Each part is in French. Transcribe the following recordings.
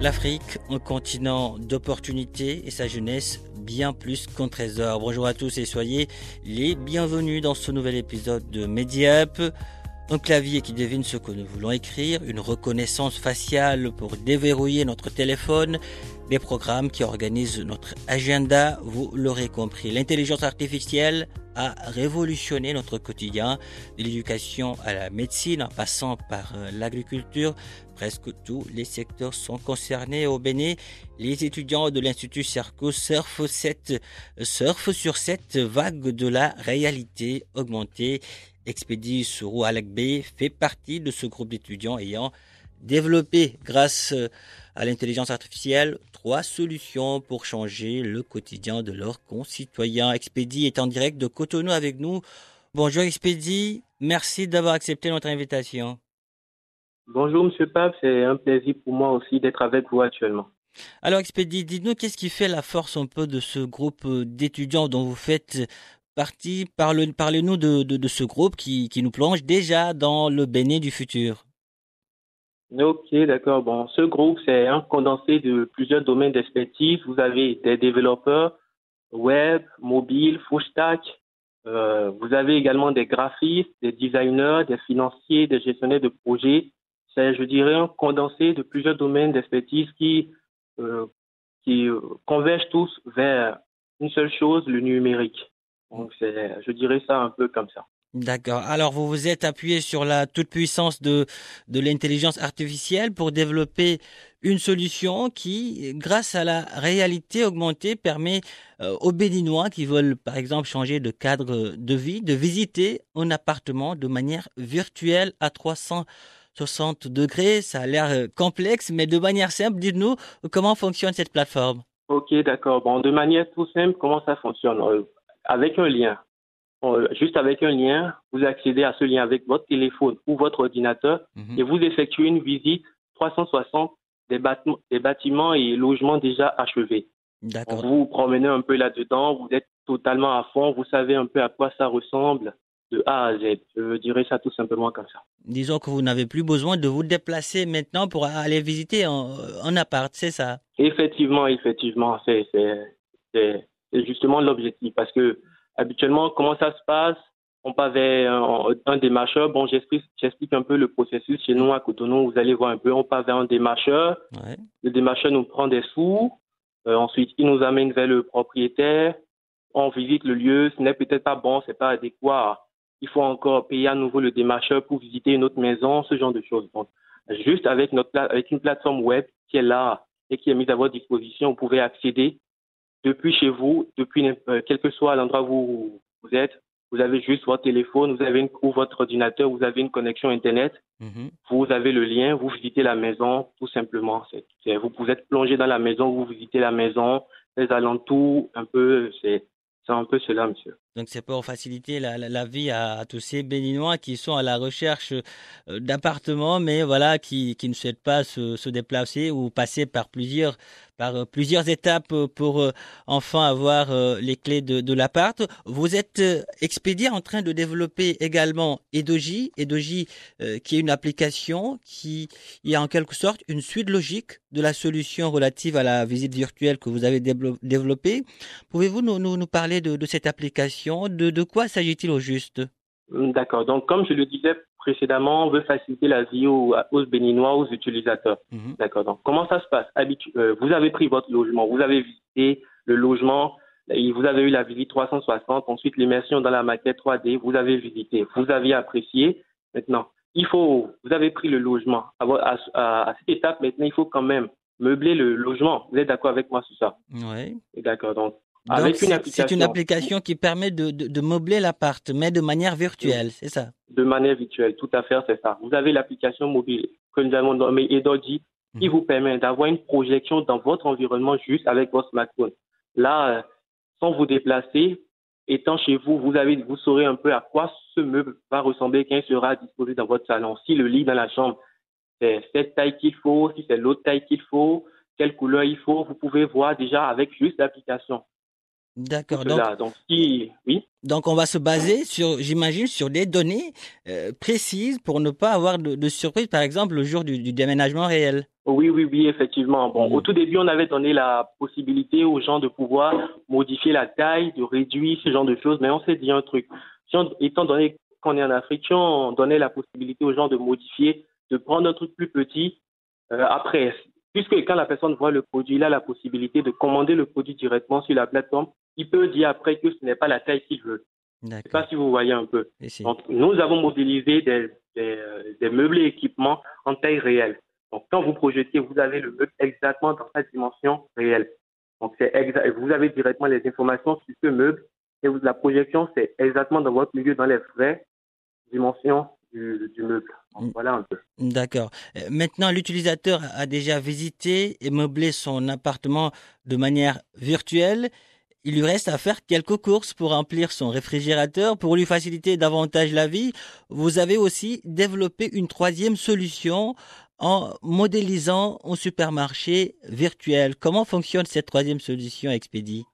L'Afrique, un continent d'opportunités et sa jeunesse bien plus qu'un trésor. Bonjour à tous et soyez les bienvenus dans ce nouvel épisode de Mediap. Un clavier qui devine ce que nous voulons écrire, une reconnaissance faciale pour déverrouiller notre téléphone, des programmes qui organisent notre agenda, vous l'aurez compris. L'intelligence artificielle a révolutionné notre quotidien, de l'éducation à la médecine en passant par euh, l'agriculture. Presque tous les secteurs sont concernés au Bénin. Les étudiants de l'Institut Cerco surfent, sur cette vague de la réalité augmentée. Expédie Sourou Alekbe fait partie de ce groupe d'étudiants ayant développé, grâce à l'intelligence artificielle, trois solutions pour changer le quotidien de leurs concitoyens. Expédie est en direct de Cotonou avec nous. Bonjour Expédie, merci d'avoir accepté notre invitation. Bonjour Monsieur Pape, c'est un plaisir pour moi aussi d'être avec vous actuellement. Alors Expédie, dites-nous qu'est-ce qui fait la force un peu de ce groupe d'étudiants dont vous faites partie? Parlez-nous de, de, de, ce groupe qui, qui nous plonge déjà dans le Bénin du futur. Ok, d'accord. Bon, ce groupe, c'est un condensé de plusieurs domaines d'expertise. Vous avez des développeurs web, mobile, full stack. Euh, vous avez également des graphistes, des designers, des financiers, des gestionnaires de projets. C'est, je dirais, un condensé de plusieurs domaines d'expertise qui, euh, qui convergent tous vers une seule chose, le numérique. Donc, c'est, je dirais ça un peu comme ça. D'accord. Alors, vous vous êtes appuyé sur la toute-puissance de, de l'intelligence artificielle pour développer une solution qui, grâce à la réalité augmentée, permet euh, aux Béninois qui veulent, par exemple, changer de cadre de vie, de visiter un appartement de manière virtuelle à 360 degrés. Ça a l'air complexe, mais de manière simple, dites-nous comment fonctionne cette plateforme? Ok, d'accord. Bon, de manière tout simple, comment ça fonctionne? Avec un lien juste avec un lien, vous accédez à ce lien avec votre téléphone ou votre ordinateur et vous effectuez une visite 360 des, bâtiments, des bâtiments et logements déjà achevés. D'accord. Vous vous promenez un peu là-dedans, vous êtes totalement à fond, vous savez un peu à quoi ça ressemble de A à Z. Je dirais ça tout simplement comme ça. Disons que vous n'avez plus besoin de vous déplacer maintenant pour aller visiter un appart, c'est ça? Effectivement, effectivement, c'est justement l'objectif parce que habituellement, comment ça se passe? On part vers un, un démarcheur. Bon, j'explique, un peu le processus chez nous à Cotonou. Vous allez voir un peu. On part vers un démarcheur. Ouais. Le démarcheur nous prend des sous. Euh, ensuite, il nous amène vers le propriétaire. On visite le lieu. Ce n'est peut-être pas bon, c'est pas adéquat. Il faut encore payer à nouveau le démarcheur pour visiter une autre maison, ce genre de choses. Donc, juste avec notre avec une plateforme web qui est là et qui est mise à votre disposition, vous pouvez accéder depuis chez vous, depuis euh, quel que soit l'endroit où vous êtes, vous avez juste votre téléphone, vous avez une, ou votre ordinateur, vous avez une connexion Internet, Mhm. vous avez le lien, vous visitez la maison, tout simplement. Vous, vous êtes plongé dans la maison, vous visitez la maison, les alentours, un peu, c'est un peu cela, monsieur. Donc c'est pour faciliter la, la, vie à, tous ces Béninois qui sont à la recherche euh, d'appartements, mais voilà, qui, qui ne souhaitent pas se, se déplacer ou passer par plusieurs, par euh, plusieurs étapes pour euh, enfin avoir les clés de, de l'appart. Vous êtes expédié en train de développer également Edoji, Edoji qui est une application qui est en quelque sorte une suite logique de la solution relative à la visite virtuelle que vous avez dévelop- développée. Pouvez-vous nous, nous, parler de cette application? De, de quoi s'agit-il au juste? D'accord. Donc, comme je le disais précédemment, on veut faciliter la vie aux, aux Béninois, aux utilisateurs. Mhm. D'accord. Donc, comment ça se passe? Habitu- euh, Vous avez pris votre logement, vous avez visité le logement, vous avez eu la visite 360, ensuite l'immersion dans la maquette 3D, vous avez visité, vous avez apprécié. Maintenant, il faut, vous avez pris le logement. À, à, cette étape, maintenant, il faut quand même meubler le logement. Vous êtes d'accord avec moi sur ça? Oui. D'accord. Donc, avec une application. C'est une application qui permet de, de, de meubler l'appart, mais de manière virtuelle, c'est ça? De manière virtuelle, tout à fait, c'est ça. Vous avez l'application mobile que nous avons nommée Edoji qui mhm. vous permet d'avoir une projection dans votre environnement juste avec votre smartphone. Là, euh, sans vous déplacer, étant chez vous, vous, avez, vous saurez un peu à quoi ce meuble va ressembler quand il sera disposé dans votre salon. Si le lit dans la chambre, c'est cette taille qu'il faut, si c'est l'autre taille qu'il faut, quelle couleur il faut, vous pouvez voir déjà avec juste l'application. D'accord. Donc, oui. donc, on va se baser sur, j'imagine, sur des données euh, précises pour ne pas avoir de, surprise, par exemple, le jour du, déménagement réel. Oui, oui, oui, effectivement. Bon, au tout début, on avait donné la possibilité aux gens de pouvoir modifier la taille, de réduire ce genre de choses, mais on s'est dit un truc. Si étant donné qu'on est en Afrique, on donnait la possibilité aux gens de modifier, de prendre un truc plus petit. Euh, après, puisque quand la personne voit le produit, il a la possibilité de commander le produit directement sur la plateforme il peut dire après que ce n'est pas la taille qu'il veut. Je ne sais pas si vous voyez un peu. Donc, nous avons mobilisé des, des, meubles et équipements en taille réelle. Donc, quand vous projetez, vous avez le meuble exactement dans sa dimension réelle. Donc, c'est vous avez directement les informations sur ce meuble et la projection, c'est exactement dans votre milieu, dans les vraies dimensions du, du meuble. Mm. voilà un peu. D'accord. Euh, maintenant, l'utilisateur a déjà visité et meublé son appartement de manière virtuelle il lui reste à faire quelques courses pour remplir son réfrigérateur, pour lui faciliter davantage la vie. Vous avez aussi développé une troisième solution en modélisant un supermarché virtuel. Comment fonctionne cette troisième solution Expedie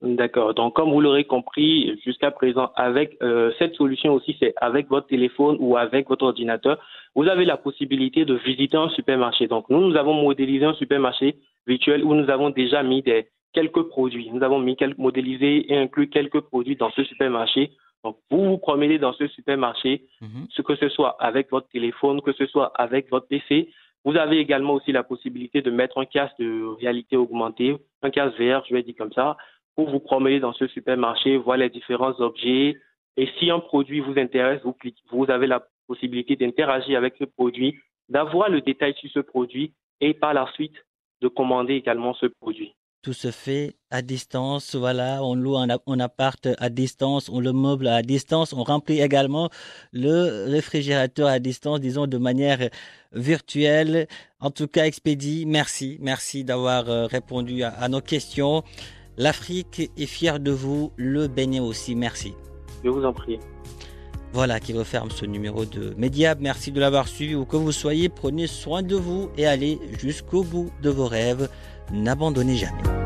D'accord. Donc, comme vous l'aurez compris, jusqu'à présent, avec euh, cette solution aussi, c'est avec votre téléphone ou avec votre ordinateur, vous avez la possibilité de visiter un supermarché. Donc, nous, nous avons modélisé un supermarché virtuel où nous avons déjà mis des, quelques produits. Nous avons mis quelques, modélisé et inclus quelques produits dans ce supermarché. Donc, vous vous promenez dans ce supermarché, mhm. ce que ce soit avec votre téléphone, que ce soit avec votre PC. Vous avez également aussi la possibilité de mettre un casque de réalité augmentée, un casque VR, je vais dire comme ça, pour vous promener dans ce supermarché, voir les différents objets. Et si un produit vous intéresse, vous, vous avez la possibilité d'interagir avec ce produit, d'avoir le détail sur ce produit et par la suite de commander également ce produit. Tout se fait à distance, voilà, on loue un, appart à distance, on le meuble à distance, on remplit également le réfrigérateur à distance, disons de manière virtuelle. En tout cas, Expédie, merci, merci d'avoir euh, répondu à, nos questions. L'Afrique est fière de vous, le Bénin aussi, merci. Je vous en prie. Voilà qui referme ce numéro de Mediab. Merci de l'avoir suivi où que vous soyez. Prenez soin de vous et allez jusqu'au bout de vos rêves n'abandonnez jamais.